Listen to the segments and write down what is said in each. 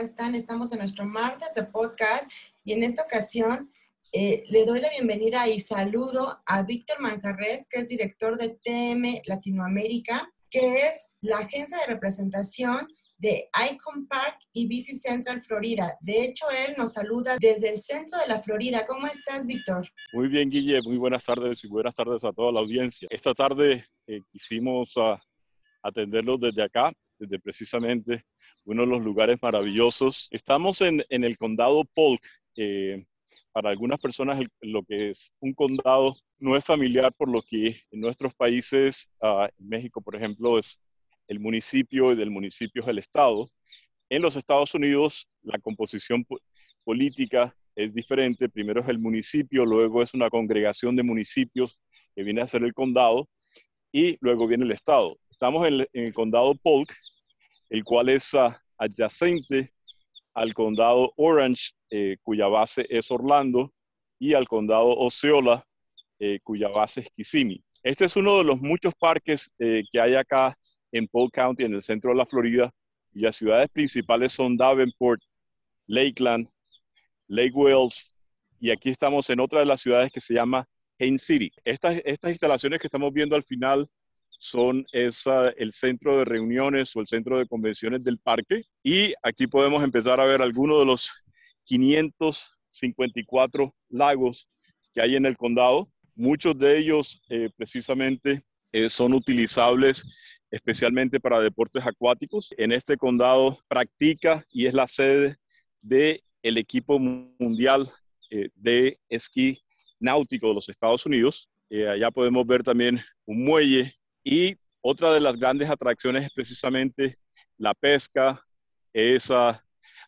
Guido Turístico, ¿cómo están? Estamos en nuestro martes de podcast y en esta ocasión eh, le doy la bienvenida y saludo a Víctor Mancarres, que es director de TM Latinoamérica, que es la agencia de representación de Icon Park y Bici Central Florida. De hecho, él nos saluda desde el centro de la Florida. ¿Cómo estás, Víctor? Muy bien, Guille. Muy buenas tardes y buenas tardes a toda la audiencia. Esta tarde eh, quisimos uh, atenderlos desde acá, desde precisamente uno de los lugares maravillosos. Estamos en, en el condado Polk. Eh, para algunas personas lo que es un condado no es familiar por lo que en nuestros países, en México por ejemplo, es el municipio y del municipio es el estado. En los Estados Unidos la composición política es diferente. Primero es el municipio, luego es una congregación de municipios que viene a ser el condado y luego viene el estado. Estamos en, el condado Polk, el cual es uh, adyacente al condado Orange, eh, cuya base es Orlando, y al condado Osceola, eh, cuya base es Kissimmee. Este es uno de los muchos parques eh, que hay acá en Polk County, en el centro de la Florida, y las ciudades principales son Davenport, Lakeland, Lake Wales, y aquí estamos en otra de las ciudades que se llama Haines City. Estas, estas instalaciones que estamos viendo al final son esa, el centro de reuniones o el centro de convenciones del parque. Y aquí podemos empezar a ver algunos de los 554 lagos que hay en el condado. Muchos de ellos eh, precisamente eh, son utilizables especialmente para deportes acuáticos. En este condado practica y es la sede del el equipo mundial eh, de esquí náutico de los Estados Unidos. allá podemos ver también un muelle y otra de las grandes atracciones es precisamente la pesca, es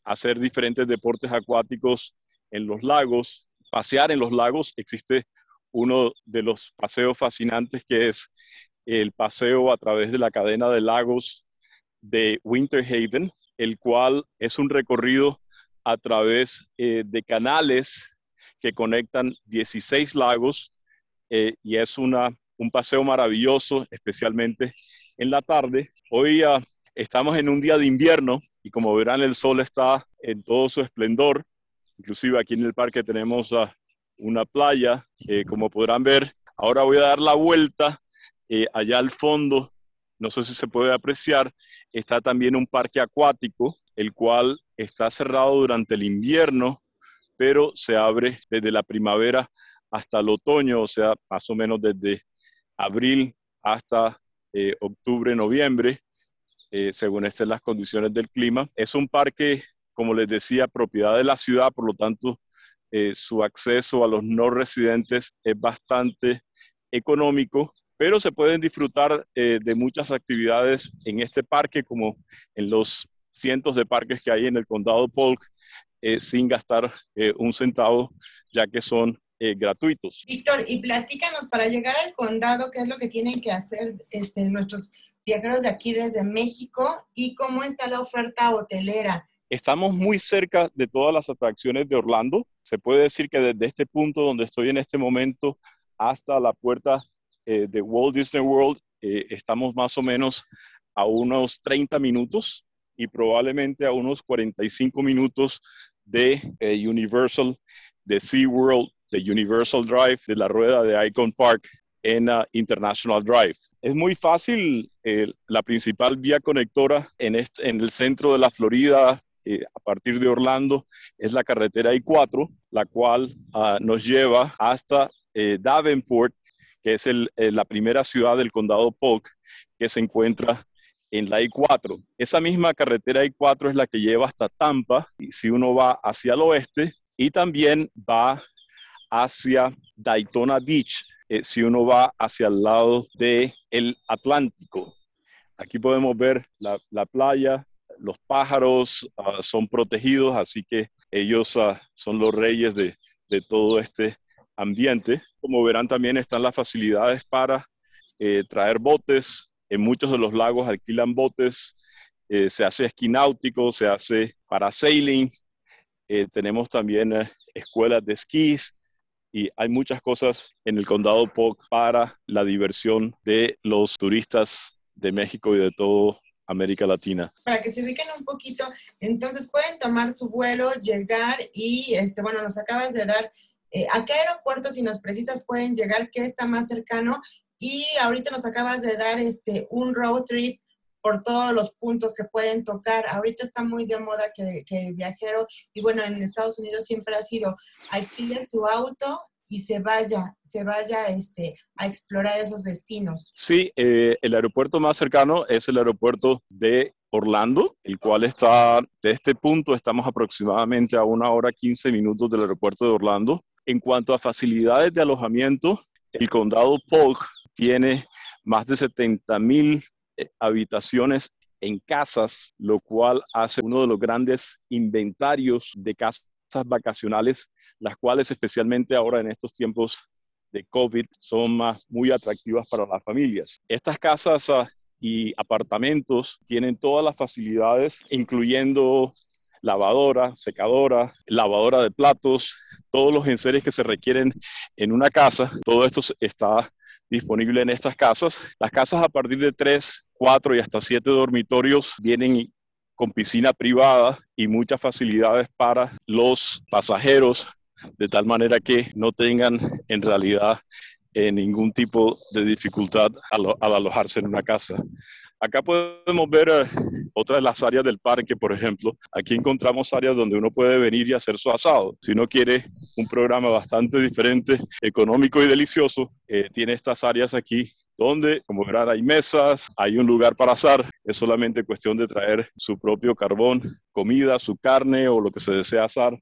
hacer diferentes deportes acuáticos en los lagos, pasear en los lagos. Existe uno de los paseos fascinantes que es el paseo a través de la cadena de lagos de Winter Haven, el cual es un recorrido a través eh, de canales que conectan 16 lagos eh, y es una un paseo maravilloso, especialmente en la tarde. Hoy uh, estamos en un día de invierno y como verán el sol está en todo su esplendor. Inclusive aquí en el parque tenemos uh, una playa, eh, como podrán ver. Ahora voy a dar la vuelta eh, allá al fondo. No sé si se puede apreciar. Está también un parque acuático, el cual está cerrado durante el invierno, pero se abre desde la primavera hasta el otoño, o sea, más o menos desde abril hasta eh, octubre, noviembre, eh, según estén las condiciones del clima. Es un parque, como les decía, propiedad de la ciudad, por lo tanto, eh, su acceso a los no residentes es bastante económico, pero se pueden disfrutar de muchas actividades en este parque, como en los cientos de parques que hay en el condado Polk, sin gastar un centavo, ya que son eh, gratuitos. Víctor, y platícanos para llegar al condado, qué es lo que tienen que hacer este, nuestros viajeros de aquí desde México y cómo está la oferta hotelera. Estamos muy cerca de todas las atracciones de Orlando. Se puede decir que desde este punto donde estoy en este momento hasta la puerta eh, de Walt Disney World, eh, estamos más o menos a unos 30 minutos y probablemente a unos 45 minutos de Universal, de SeaWorld de Universal Drive, de la rueda de Icon Park en uh, International Drive. Es muy fácil, eh, la principal vía conectora en, este, en el centro de la Florida, eh, a partir de Orlando, es la carretera I-4, la cual uh, nos lleva hasta eh, Davenport, que es el, la primera ciudad del condado Polk, que se encuentra en la I-4. Esa misma carretera I-4 es la que lleva hasta Tampa, y si uno va hacia el oeste, y también va hacia Daytona Beach, eh, si uno va hacia el lado del el Atlántico. Aquí podemos ver la, playa, los pájaros ah, son protegidos, así que ellos ah, son los reyes de, todo este ambiente. Como verán, también están las facilidades para eh, traer botes. En muchos de los lagos alquilan botes. Eh, se hace esquí náutico, se hace parasailing. tenemos también escuelas de esquís y hay muchas cosas en el condado Polk para la diversión de los turistas de México y de todo América Latina. Para que se ubiquen un poquito, entonces pueden tomar su vuelo, llegar y, este, bueno, nos acabas de dar eh, a qué aeropuerto, si nos precisas, pueden llegar, qué está más cercano. Y ahorita nos acabas de dar este, un road trip por todos los puntos que pueden tocar. Ahorita está muy de moda que, el viajero, y bueno, en Estados Unidos siempre ha sido, alquile su auto y se vaya, se vaya este, a explorar esos destinos. Sí, eh, el aeropuerto más cercano es el aeropuerto de Orlando, el cual está, de este punto estamos aproximadamente a una hora 15 minutos del aeropuerto de Orlando. En cuanto a facilidades de alojamiento, el condado Polk tiene más de 70 mil habitaciones en casas, lo cual hace uno de los grandes inventarios de casas vacacionales, las cuales especialmente ahora en estos tiempos de COVID son más, muy atractivas para las familias. Estas casas ah, y apartamentos tienen todas las facilidades, incluyendo lavadora, secadora, lavadora de platos, todos los enseres que se requieren en una casa, todo esto está disponible en estas casas. Las casas a partir de 3, 4 y hasta 7 dormitorios vienen con piscina privada y muchas facilidades para los pasajeros, de tal manera que no tengan en realidad eh, ningún tipo de dificultad al, alojarse en una casa. Acá podemos ver eh, otra de las áreas del parque, por ejemplo. Aquí encontramos áreas donde uno puede venir y hacer su asado. Si uno quiere un programa bastante diferente, económico y delicioso, eh, tiene estas áreas aquí donde, como verán, hay mesas, hay un lugar para asar. Es solamente cuestión de traer su propio carbón, comida, su carne o lo que se desea asar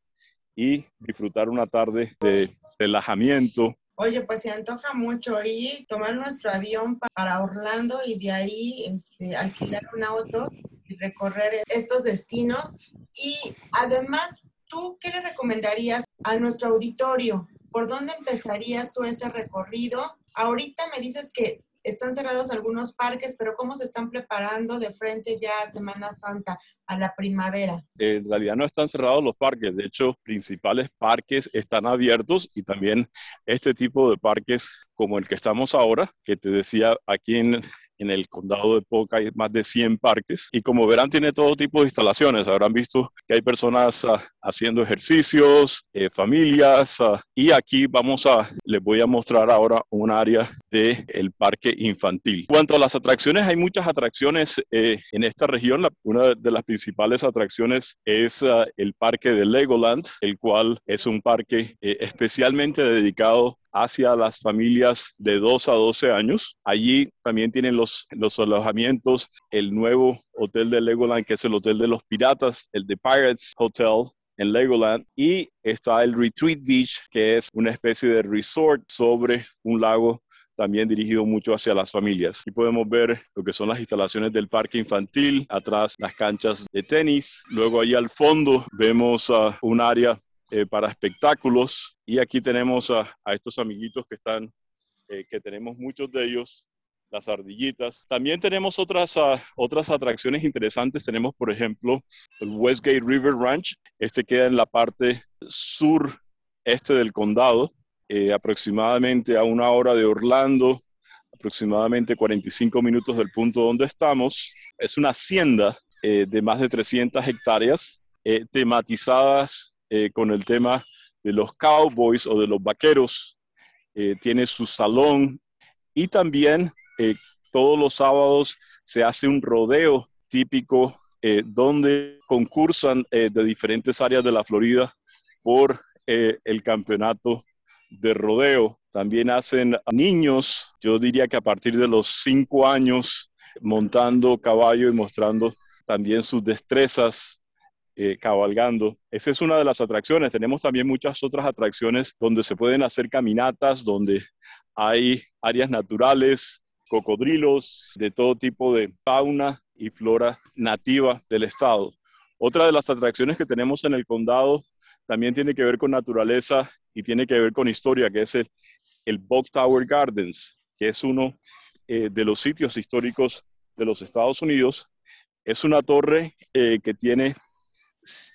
y disfrutar una tarde de relajamiento Oye, pues se antoja mucho ir, tomar nuestro avión para Orlando y de ahí este, alquilar un auto y recorrer estos destinos. Y además, ¿tú qué le recomendarías a nuestro auditorio? ¿Por dónde empezarías tú ese recorrido? Ahorita me dices que están cerrados algunos parques, pero ¿cómo se están preparando de frente ya a Semana Santa, a la primavera? En realidad no están cerrados los parques, de hecho, principales parques están abiertos y también este tipo de parques como el que estamos ahora, que te decía aquí en, en el condado de Poca hay más de 100 parques y como verán tiene todo tipo de instalaciones. Habrán visto que hay personas ah, haciendo ejercicios, eh, familias ah, y aquí vamos a, les voy a mostrar ahora un área del el parque infantil. En cuanto a las atracciones, hay muchas atracciones eh, en esta región. una de las principales atracciones es ah, el parque de Legoland, el cual es un parque eh, especialmente dedicado hacia las familias de 2 a 12 años. Allí también tienen los, los alojamientos, el nuevo hotel de Legoland, que es el hotel de los piratas, el The Pirates Hotel, en Legoland y está el Retreat Beach, que es una especie de resort sobre un lago también dirigido mucho hacia las familias. Y podemos ver lo que son las instalaciones del parque infantil, atrás las canchas de tenis, luego ahí al fondo vemos uh, un área eh, para espectáculos. Y aquí tenemos a, estos amiguitos que están, eh, que tenemos muchos de ellos, las ardillitas. También tenemos otras, ah, otras atracciones interesantes. Tenemos, por ejemplo, el Westgate River Ranch. Este queda en la parte sur este del condado, eh, aproximadamente a una hora de Orlando, aproximadamente 45 minutos del punto donde estamos. Es una hacienda de más de 300 hectáreas, tematizadas eh, con el tema de los cowboys o de los vaqueros. Eh, tiene su salón y también eh, todos los sábados se hace un rodeo típico donde concursan de diferentes áreas de la Florida por el campeonato de rodeo. También hacen niños, yo diría que a partir de los cinco años, montando caballo y mostrando también sus destrezas eh, cabalgando. Esa es una de las atracciones. Tenemos también muchas otras atracciones donde se pueden hacer caminatas, donde hay áreas naturales, cocodrilos, de todo tipo de fauna y flora nativa del estado. Otra de las atracciones que tenemos en el condado también tiene que ver con naturaleza y tiene que ver con historia, que es el, el Tower Gardens, que es uno eh, de los sitios históricos de los Estados Unidos. Es una torre eh, que tiene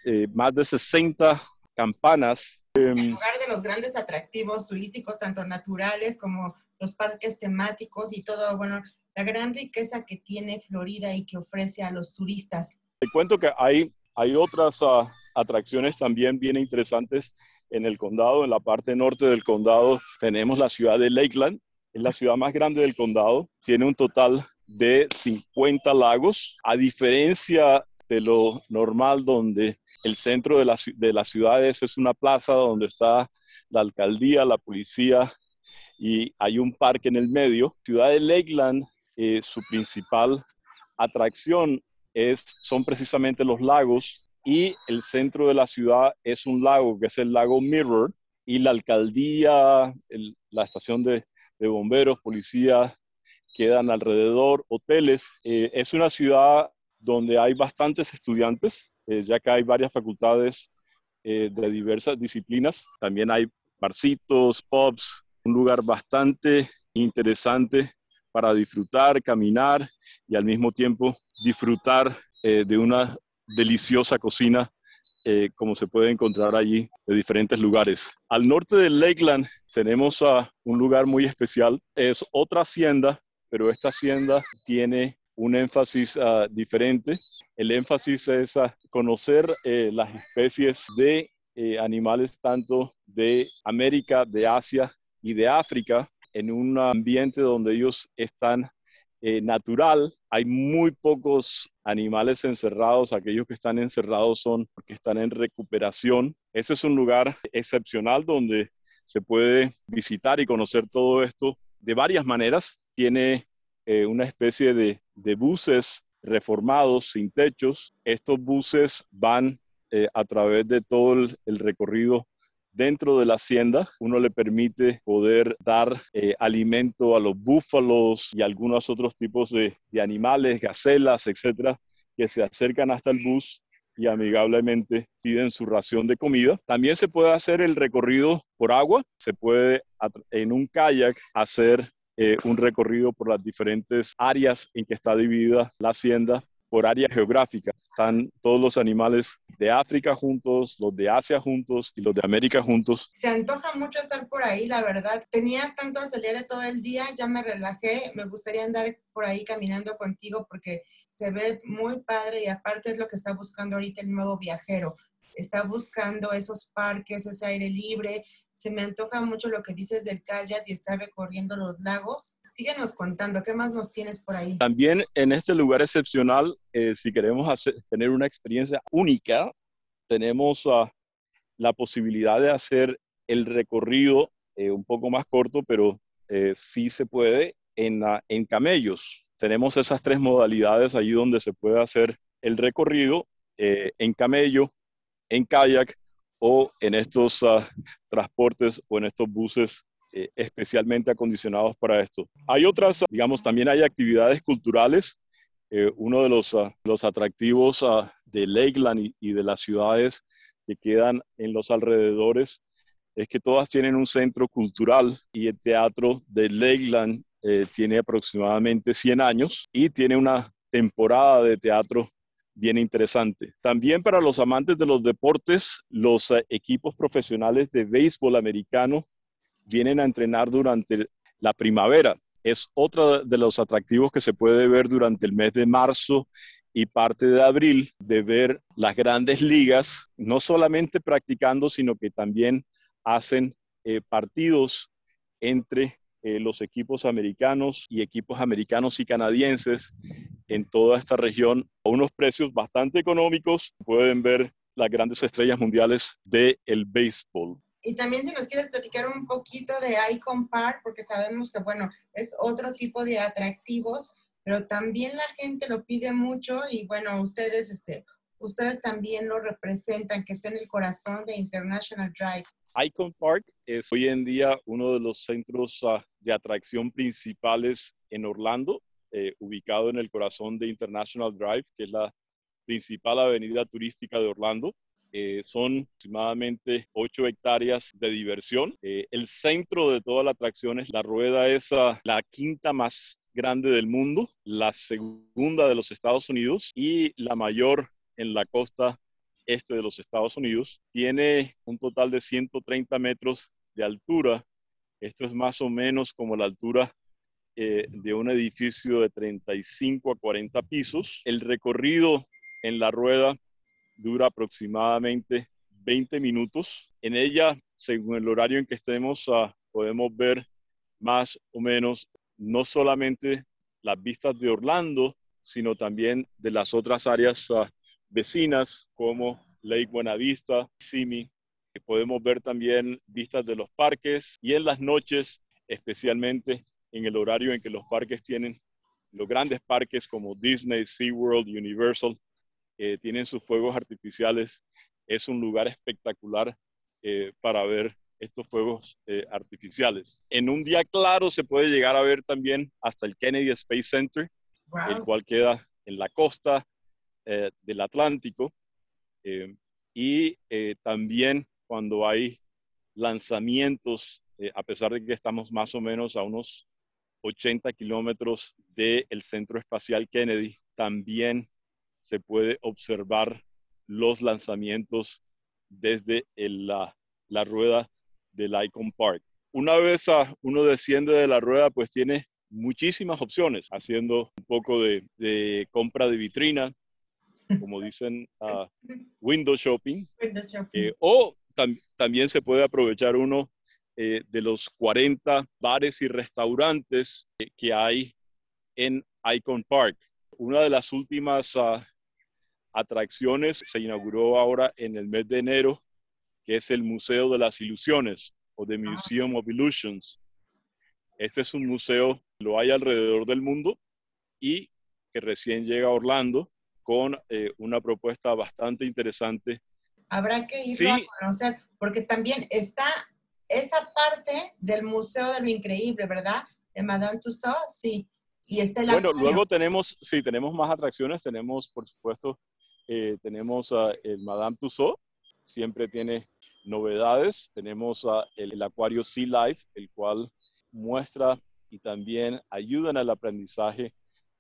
eh, más de 60 campanas. En lugar de los grandes atractivos turísticos, tanto naturales como los parques temáticos y todo, bueno, la gran riqueza que tiene Florida y que ofrece a los turistas. Te cuento que hay, hay otras uh, atracciones también bien interesantes en el condado, en la parte norte del condado tenemos la ciudad de Lakeland, es la ciudad más grande del condado, tiene un total de 50 lagos, a diferencia de lo normal donde el centro de, la, de las ciudades es una plaza donde está la alcaldía, la policía y hay un parque en el medio. Ciudad de Lakeland, eh, su principal atracción es, son precisamente los lagos y el centro de la ciudad es un lago que es el lago Mirror y la alcaldía, la estación de, bomberos, policía quedan alrededor, hoteles. Eh, es una ciudad donde hay bastantes estudiantes, eh, ya que hay varias facultades eh, de diversas disciplinas. También hay barcitos, pubs, un lugar bastante interesante para disfrutar, caminar y al mismo tiempo disfrutar de una deliciosa cocina eh, como se puede encontrar allí de diferentes lugares. Al norte de Lakeland tenemos un lugar muy especial. Es otra hacienda, pero esta hacienda tiene un énfasis ah, diferente. El énfasis es conocer eh, las especies de eh, animales tanto de América, de Asia y de África en un ambiente donde ellos están eh, natural. Hay muy pocos animales encerrados. Aquellos que están encerrados son porque están en recuperación. Ese es un lugar excepcional donde se puede visitar y conocer todo esto de varias maneras. Tiene eh, una especie de, buses reformados sin techos. Estos buses van eh, a través de todo el recorrido dentro de la hacienda. Uno le permite poder dar eh, alimento a los búfalos y algunos otros tipos de, animales, gacelas, etcétera, que se acercan hasta el bus y amigablemente piden su ración de comida. También se puede hacer el recorrido por agua, se puede en un kayak hacer eh, un recorrido por las diferentes áreas en que está dividida la hacienda por área geográfica. Están todos los animales de África juntos, los de Asia juntos y los de América juntos. Se antoja mucho estar por ahí, la verdad. Tenía tanto acelere todo el día, ya me relajé. Me gustaría andar por ahí caminando contigo porque se ve muy padre y aparte es lo que está buscando ahorita el nuevo viajero. Está buscando esos parques, ese aire libre. Se me antoja mucho lo que dices del kayak y estar recorriendo los lagos síguenos contando, ¿qué más nos tienes por ahí? También en este lugar excepcional, eh, si queremos tener una experiencia única, tenemos uh, la posibilidad de hacer el recorrido eh, un poco más corto, pero eh, sí se puede en, en camellos. Tenemos esas tres modalidades allí donde se puede hacer el recorrido en camello, en kayak o en estos uh, transportes o en estos buses eh, especialmente acondicionados para esto. Hay otras, digamos, también hay actividades culturales. Eh, uno de los, ah, los atractivos uh, de Lakeland y, de las ciudades que quedan en los alrededores es que todas tienen un centro cultural y el teatro de Lakeland eh, tiene aproximadamente 100 años y tiene una temporada de teatro bien interesante. También para los amantes de los deportes, los equipos profesionales de béisbol americano vienen a entrenar durante la primavera. Es otro de los atractivos que se puede ver durante el mes de marzo y parte de abril, de ver las grandes ligas, no solamente practicando, sino que también hacen eh, partidos entre eh, los equipos americanos y equipos americanos y canadienses en toda esta región a unos precios bastante económicos. Pueden ver las grandes estrellas mundiales del el béisbol. Y también si nos quieres platicar un poquito de Icon Park, porque sabemos que, bueno, es otro tipo de atractivos, pero también la gente lo pide mucho y, bueno, ustedes, este, ustedes también lo representan, que está en el corazón de International Drive. Icon Park es hoy en día uno de los centros ah, de atracción principales en Orlando, eh, ubicado en el corazón de International Drive, que es la principal avenida turística de Orlando. Eh, son aproximadamente 8 hectáreas de diversión. Eh, el centro de toda la atracción es la rueda esa, la quinta más grande del mundo, la segunda de los Estados Unidos y la mayor en la costa este de los Estados Unidos. Tiene un total de 130 metros de altura. Esto es más o menos como la altura eh, de un edificio de 35 a 40 pisos. El recorrido en la rueda dura aproximadamente 20 minutos. En ella, según el horario en que estemos, uh, podemos ver más o menos no solamente las vistas de Orlando, sino también de las otras áreas uh, vecinas como Lake Buenavista, Simi. Podemos ver también vistas de los parques y en las noches, especialmente en el horario en que los parques tienen, los grandes parques como Disney, SeaWorld, Universal, eh, tienen sus fuegos artificiales. Es un lugar espectacular eh, para ver estos fuegos eh, artificiales. En un día claro se puede llegar a ver también hasta el Kennedy Space Center, el cual queda en la costa del Atlántico. y también cuando hay lanzamientos, a pesar de que estamos más o menos a unos 80 kilómetros del Centro Espacial Kennedy, también se puede observar los lanzamientos desde la, la, rueda del Icon Park. Una vez uno desciende de la rueda, pues tiene muchísimas opciones, haciendo un poco de compra de vitrina, como dicen, uh, window shopping, eh, o también se puede aprovechar uno eh, de los 40 bares y restaurantes que hay en Icon Park. Una de las últimas uh, atracciones se inauguró ahora en el mes de enero, que es el Museo de las Ilusiones o The Museum of Illusions. Este es un museo, lo hay alrededor del mundo y que recién llega a Orlando con eh, una propuesta bastante interesante. Habrá que ir a conocer, porque también está esa parte del Museo de lo Increíble, ¿verdad? De Madame Tussauds, sí. Y está el Bueno, luego tenemos, sí, tenemos más atracciones. Tenemos, por supuesto, eh, tenemos el Madame Tussauds, siempre tiene novedades. Tenemos el, acuario Sea Life, el cual muestra y también ayuda en el aprendizaje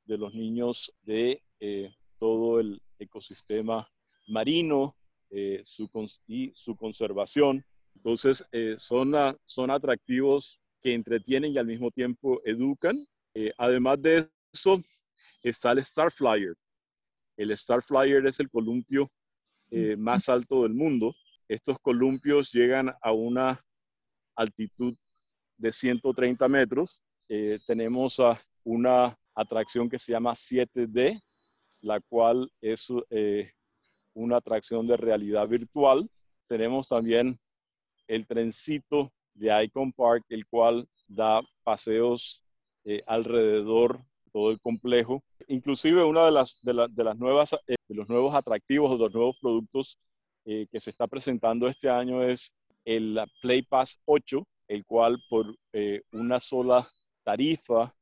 de los niños de eh, todo el ecosistema marino eh, su, y su conservación. Entonces, son, son atractivos que entretienen y al mismo tiempo educan. además de eso, está el Star Flyer, el Star Flyer es el columpio eh, más alto del mundo. Estos columpios llegan a una altitud de 130 metros. Eh, tenemos una atracción que se llama 7D, la cual es eh, una atracción de realidad virtual. Tenemos también el trencito de Icon Park, el cual da paseos alrededor de todo el complejo inclusive una de las, de, las nuevas, eh, de los nuevos atractivos o los nuevos productos eh, que se está presentando este año es el Play Pass 8, el cual por eh, una sola tarifa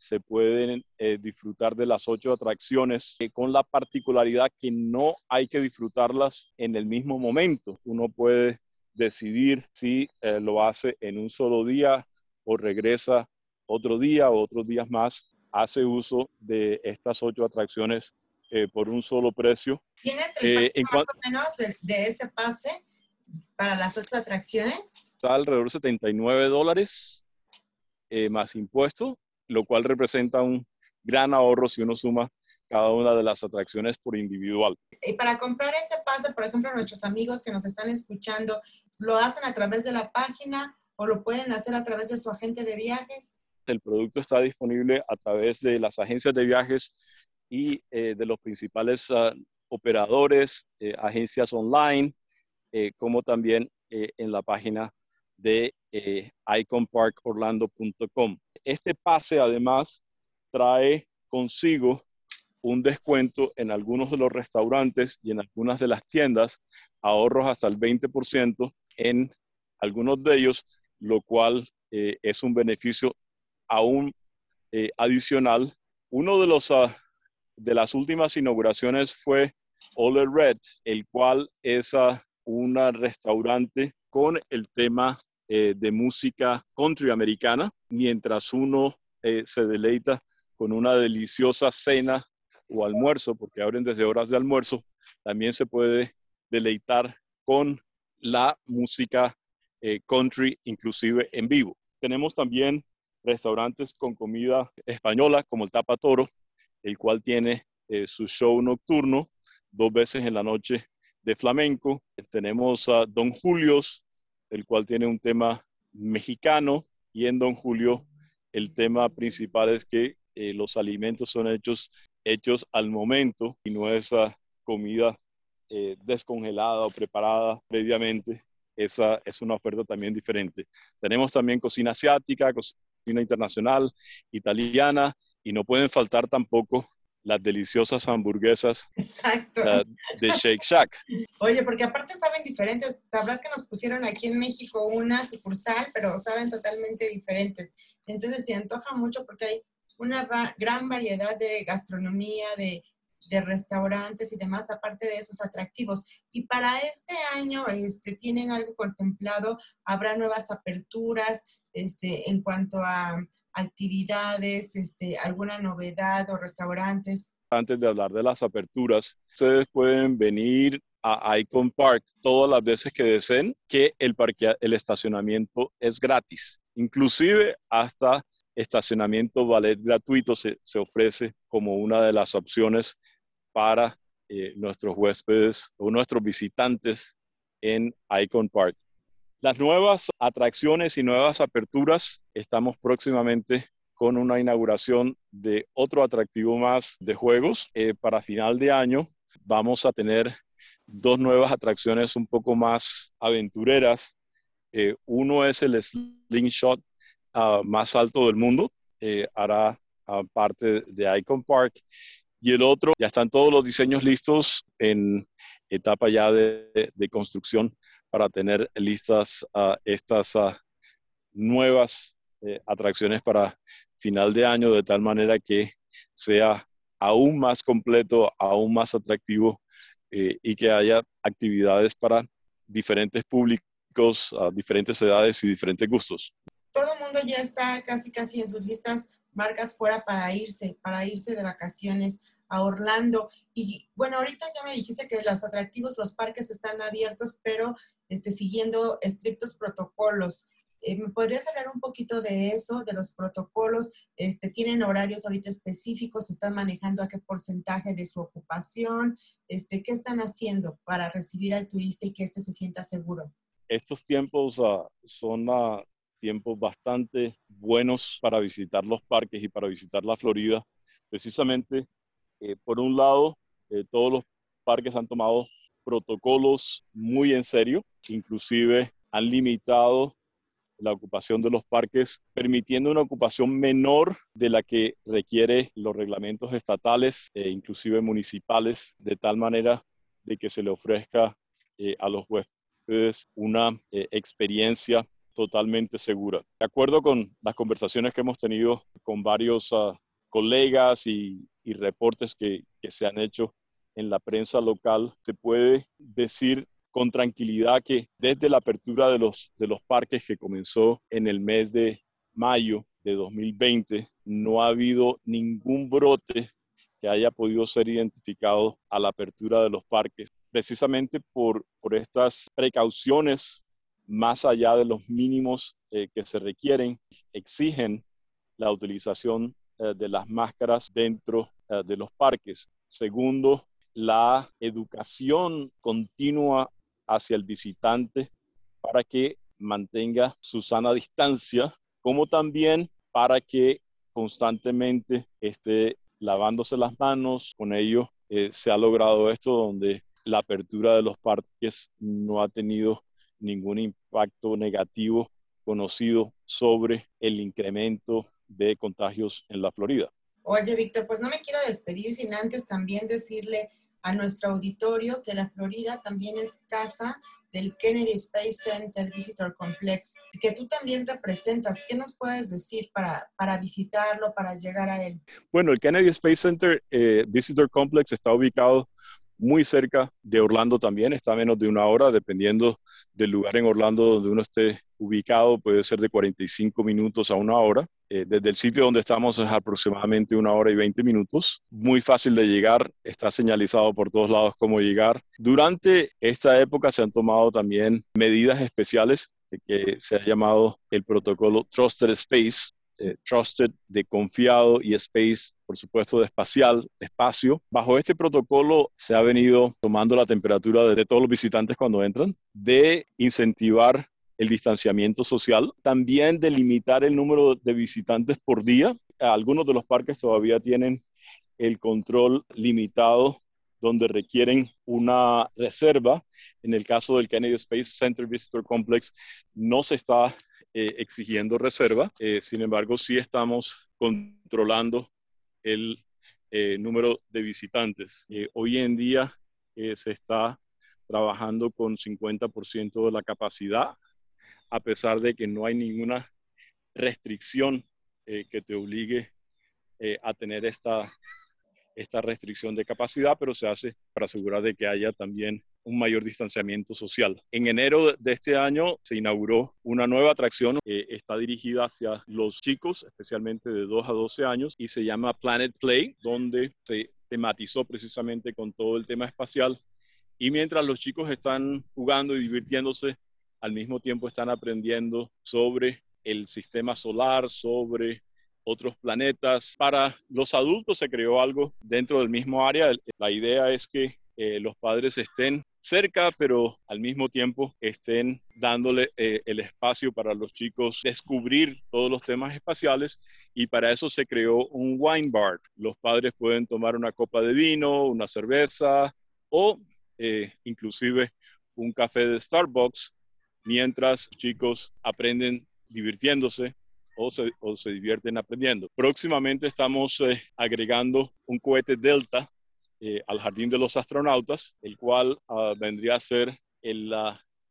se pueden disfrutar de las ocho atracciones con la particularidad que no hay que disfrutarlas en el mismo momento. Uno puede decidir si lo hace en un solo día o regresa otro día o otros días más hace uso de estas ocho atracciones eh, por un solo precio. ¿Tienes el eh, más o menos de, ese pase para las ocho atracciones? Está alrededor de 79 dólares eh, más impuestos, lo cual representa un gran ahorro si uno suma cada una de las atracciones por individual. Y para comprar ese pase, por ejemplo, nuestros amigos que nos están escuchando, ¿lo hacen a través de la página o lo pueden hacer a través de su agente de viajes? El producto está disponible a través de las agencias de viajes y eh, de los principales ah, operadores, eh, agencias online, eh, como también en la página de iconparkorlando.com. Este pase además trae consigo un descuento en algunos de los restaurantes y en algunas de las tiendas, ahorros hasta el 20% en algunos de ellos, lo cual es un beneficio aún eh, adicional. Uno de los ah, de las últimas inauguraciones fue Ole Red, el cual es uh, un restaurante con el tema eh, de música country americana, mientras uno eh, se deleita con una deliciosa cena o almuerzo, porque abren desde horas de almuerzo, también se puede deleitar con la música country, inclusive en vivo. Tenemos también restaurantes con comida española como el Tapa Toro, el cual tiene eh, su show nocturno dos veces en la noche de flamenco. Tenemos a Don Julio's, el cual tiene un tema mexicano y en Don Julio el tema principal es que eh, los alimentos son hechos, hechos al momento y no esa comida eh, descongelada o preparada previamente. Esa es una oferta también diferente. Tenemos también cocina asiática, cocina internacional, italiana y no pueden faltar tampoco las deliciosas hamburguesas de Shake Shack. Oye, porque aparte saben diferentes. Sabrás que nos pusieron aquí en México una sucursal, pero saben totalmente diferentes. Entonces se antoja mucho porque hay una gran variedad de gastronomía, de de restaurantes y demás, aparte de esos atractivos. Y para este año, este, ¿tienen algo contemplado? ¿Habrá nuevas aperturas este, en cuanto a actividades, este, alguna novedad o restaurantes? Antes de hablar de las aperturas, ustedes pueden venir a Icon Park todas las veces que deseen, que el, estacionamiento es gratis. Inclusive hasta estacionamiento ballet gratuito se, se, ofrece como una de las opciones para eh, nuestros huéspedes o nuestros visitantes en Icon Park. Las nuevas atracciones y nuevas aperturas, estamos próximamente con una inauguración de otro atractivo más de juegos. Eh, para final de año vamos a tener dos nuevas atracciones un poco más aventureras. Eh, uno es el slingshot ah, más alto del mundo, hará ah, parte de Icon Park y el otro, ya están todos los diseños listos en etapa ya de, construcción para tener listas estas nuevas eh, atracciones para final de año, de tal manera que sea aún más completo, aún más atractivo eh, y que haya actividades para diferentes públicos, diferentes edades y diferentes gustos. Todo el mundo ya está casi casi en sus listas marcas fuera para irse, para irse de vacaciones a Orlando. Y bueno, ahorita ya me dijiste que los atractivos, los parques están abiertos, pero este, siguiendo estrictos protocolos. Eh, ¿Me podrías hablar un poquito de eso, de los protocolos? Este, ¿Tienen horarios ahorita específicos? ¿Están manejando a qué porcentaje de su ocupación? Este, ¿Qué están haciendo para recibir al turista y que éste se sienta seguro? Estos tiempos uh, son uh, tiempos bastante buenos para visitar los parques y para visitar la Florida, precisamente eh, por un lado, eh, todos los parques han tomado protocolos muy en serio, inclusive han limitado la ocupación de los parques, permitiendo una ocupación menor de la que requiere los reglamentos estatales e inclusive municipales, de tal manera de que se le ofrezca eh, a los huéspedes una experiencia totalmente segura. De acuerdo con las conversaciones que hemos tenido con varios uh, colegas y, reportes que, se han hecho en la prensa local, se puede decir con tranquilidad que desde la apertura de los, de los parques que comenzó en el mes de mayo de 2020, no ha habido ningún brote que haya podido ser identificado a la apertura de los parques, precisamente por, por estas precauciones más allá de los mínimos eh, que se requieren, exigen la utilización eh, de las máscaras dentro eh, de los parques. Segundo, la educación continua hacia el visitante para que mantenga su sana distancia, como también para que constantemente esté lavándose las manos. Con ello eh, se ha logrado esto donde la apertura de los parques no ha tenido ningún impacto negativo conocido sobre el incremento de contagios en la Florida. Oye, Víctor, pues no me quiero despedir sin antes también decirle a nuestro auditorio que la Florida también es casa del Kennedy Space Center Visitor Complex, que tú también representas. ¿Qué nos puedes decir para, para visitarlo, para llegar a él? Bueno, el Kennedy Space Center eh, Visitor Complex está ubicado muy cerca de Orlando también, está menos de una hora, dependiendo del lugar en Orlando donde uno esté ubicado, puede ser de 45 minutos a una hora. Eh, desde el sitio donde estamos es aproximadamente una hora y 20 minutos. Muy fácil de llegar, está señalizado por todos lados cómo llegar. Durante esta época se han tomado también medidas especiales que se ha llamado el protocolo Trusted Space, eh, trusted, de confiado y space, por supuesto, de espacial, de espacio. Bajo este protocolo se ha venido tomando la temperatura de todos los visitantes cuando entran, de incentivar el distanciamiento social, también de limitar el número de visitantes por día. Algunos de los parques todavía tienen el control limitado donde requieren una reserva. En el caso del Kennedy Space Center Visitor Complex no se está eh, exigiendo reserva, eh, sin embargo sí estamos controlando el eh, número de visitantes. hoy en día se está trabajando con 50% de la capacidad, a pesar de que no hay ninguna restricción que te obligue a tener esta esta restricción de capacidad, pero se hace para asegurar de que haya también un mayor distanciamiento social. En enero de este año se inauguró una nueva atracción que está dirigida hacia los chicos, especialmente de 2 a 12 años, y se llama Planet Play, donde se tematizó precisamente con todo el tema espacial. Y mientras los chicos están jugando y divirtiéndose, al mismo tiempo están aprendiendo sobre el sistema solar, sobre otros planetas. Para los adultos se creó algo dentro del mismo área. La idea es que eh, los padres estén cerca, pero al mismo tiempo estén dándole eh, el espacio para los chicos descubrir todos los temas espaciales y para eso se creó un wine bar. Los padres pueden tomar una copa de vino, una cerveza o eh, inclusive un café de Starbucks mientras chicos aprenden divirtiéndose o se, divierten aprendiendo. Próximamente estamos eh, agregando un cohete Delta eh, al Jardín de los Astronautas, el cual ah, vendría a ser el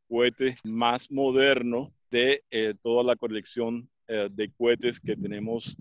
cohete más moderno de eh, toda la colección de cohetes que tenemos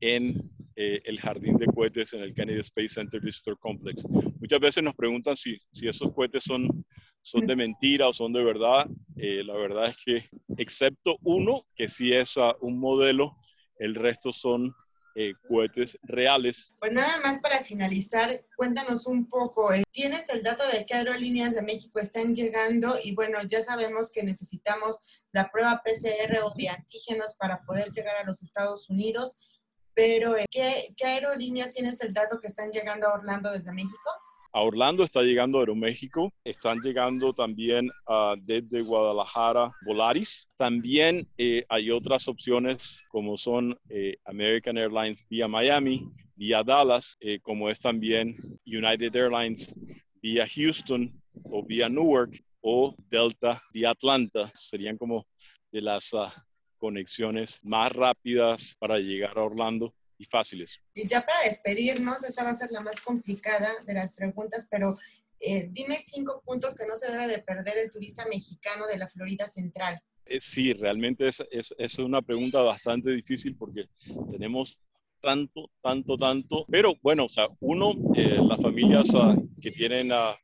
en el jardín de cohetes en el Kennedy Space Center Visitor Complex. Muchas veces nos preguntan si, si esos cohetes son son de mentira o son de verdad. Eh, la verdad es que, excepto uno, que sí es un modelo, el resto son eh, cohetes reales. Pues nada más para finalizar, cuéntanos un poco, eh, ¿tienes el dato de qué aerolíneas de México están llegando? Y bueno, ya sabemos que necesitamos la prueba PCR o de antígenos para poder llegar a los Estados Unidos, pero ¿qué, ¿qué aerolíneas tienes el dato que están llegando a Orlando desde México? A Orlando está llegando Aeroméxico, están llegando también uh, desde Guadalajara Volaris. También eh, hay otras opciones como son eh, American Airlines vía Miami, vía Dallas, eh, como es también United Airlines vía Houston o vía Newark o Delta vía Atlanta. Serían como de las uh, conexiones más rápidas para llegar a Orlando fáciles. Y ya para despedirnos, esta va a ser la más complicada de las preguntas, pero eh, dime cinco puntos que no se debe de perder el turista mexicano de la Florida Central. Eh, sí, realmente es, es, es, una pregunta bastante difícil porque tenemos tanto, tanto, tanto. Pero bueno, o sea, uno, eh, las familias ah, que tienen a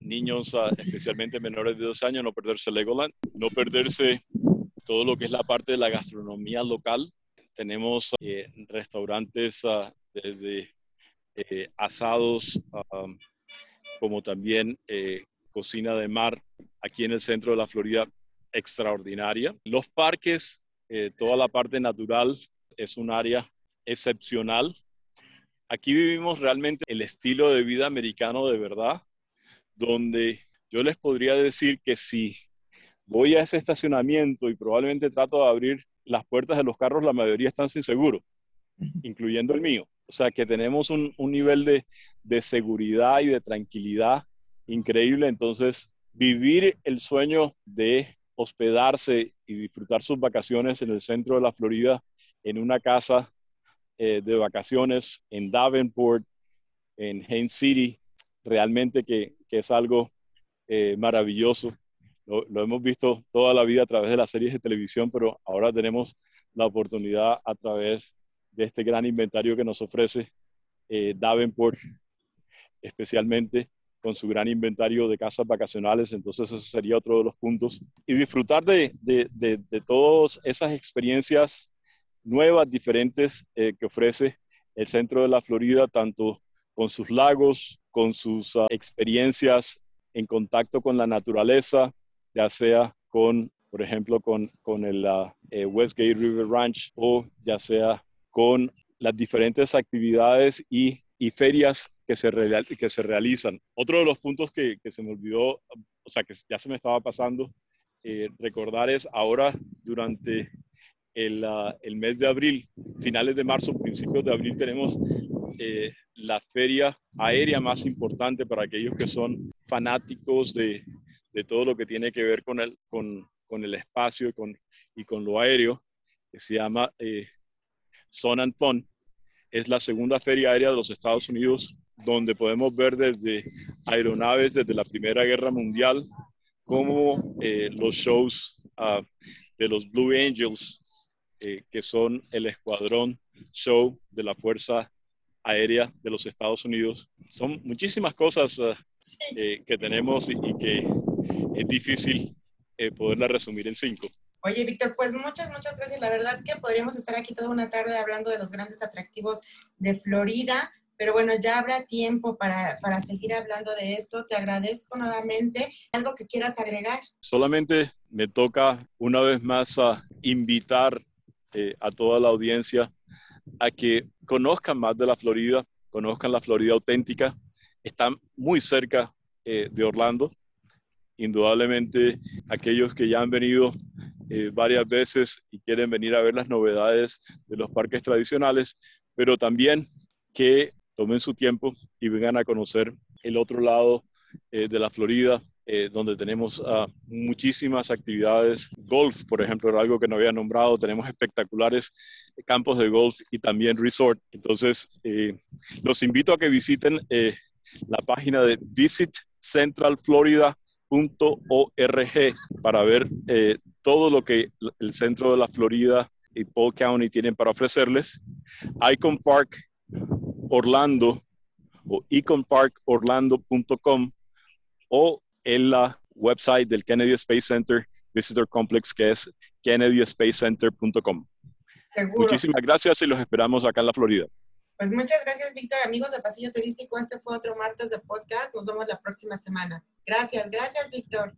niños, ah, especialmente menores de dos años, no perderse Legoland, no perderse todo lo que es la parte de la gastronomía local, tenemos eh, restaurantes ah, desde eh, asados como también eh, cocina de mar aquí en el centro de la Florida extraordinaria. Los parques, toda la parte natural es un área excepcional. Aquí vivimos realmente el estilo de vida americano de verdad, donde yo les podría decir que si voy a ese estacionamiento y probablemente trato de abrir las puertas de los carros, la mayoría están sin seguro, incluyendo el mío. O sea que tenemos un, nivel de, de, seguridad y de tranquilidad increíble. Entonces, vivir el sueño de hospedarse y disfrutar sus vacaciones en el centro de la Florida, en una casa eh, de vacaciones en Davenport, en Haines City, realmente que, que es algo eh, maravilloso lo, hemos visto toda la vida a través de las series de televisión, pero ahora tenemos la oportunidad a través de este gran inventario que nos ofrece eh, Davenport, especialmente con su gran inventario de casas vacacionales. Entonces, ese sería otro de los puntos. Y disfrutar de, de, de, todas esas experiencias nuevas, diferentes eh, que ofrece el centro de la Florida, tanto con sus lagos, con sus ah, experiencias en contacto con la naturaleza, ya sea con por ejemplo, con, con el eh, Westgate River Ranch o ya sea con las diferentes actividades y, y ferias que se, que se realizan. Otro de los puntos que, que, se me olvidó, o sea, que ya se me estaba pasando, eh, recordar es ahora durante el, el, mes de abril, finales de marzo, principios de abril, tenemos eh, la feria aérea más importante para aquellos que son fanáticos de, de todo lo que tiene que ver con el, con, con el espacio y con, y con lo aéreo, que se llama eh, Sun and Fun. Es la segunda feria aérea de los Estados Unidos, donde podemos ver desde aeronaves desde la Primera Guerra Mundial, como eh, los shows uh, de los Blue Angels, eh, que son el escuadrón show de la Fuerza Aérea de los Estados Unidos. Son muchísimas cosas uh, eh, que tenemos y, y, que es difícil eh, poderla resumir en cinco. Oye, Víctor, pues muchas, muchas gracias. La verdad que podríamos estar aquí toda una tarde hablando de los grandes atractivos de Florida, pero bueno, ya habrá tiempo para, para seguir hablando de esto. Te agradezco nuevamente. ¿Algo que quieras agregar? Solamente me toca una vez más a invitar eh, a toda la audiencia a que conozcan más de la Florida, conozcan la Florida auténtica. Está muy cerca eh, de Orlando indudablemente aquellos que ya han venido eh, varias veces y quieren venir a ver las novedades de los parques tradicionales, pero también que tomen su tiempo y vengan a conocer el otro lado eh, de la Florida, eh, donde tenemos uh, muchísimas actividades. Golf, por ejemplo, era algo que no había nombrado. Tenemos espectaculares campos de golf y también resort. Entonces, los invito a que visiten la página de Visit Central Florida .org para ver eh, todo lo que el centro de la Florida y Paul County tienen para ofrecerles. Icon Park Orlando o iconparkorlando.com o en la website del Kennedy Space Center Visitor Complex que es kennedyspacecenter.com. Muchísimas gracias y los esperamos acá en la Florida. Pues muchas gracias, Víctor. Amigos de Pasillo Turístico, este fue otro martes de podcast. Nos vemos la próxima semana. Gracias, gracias, Víctor.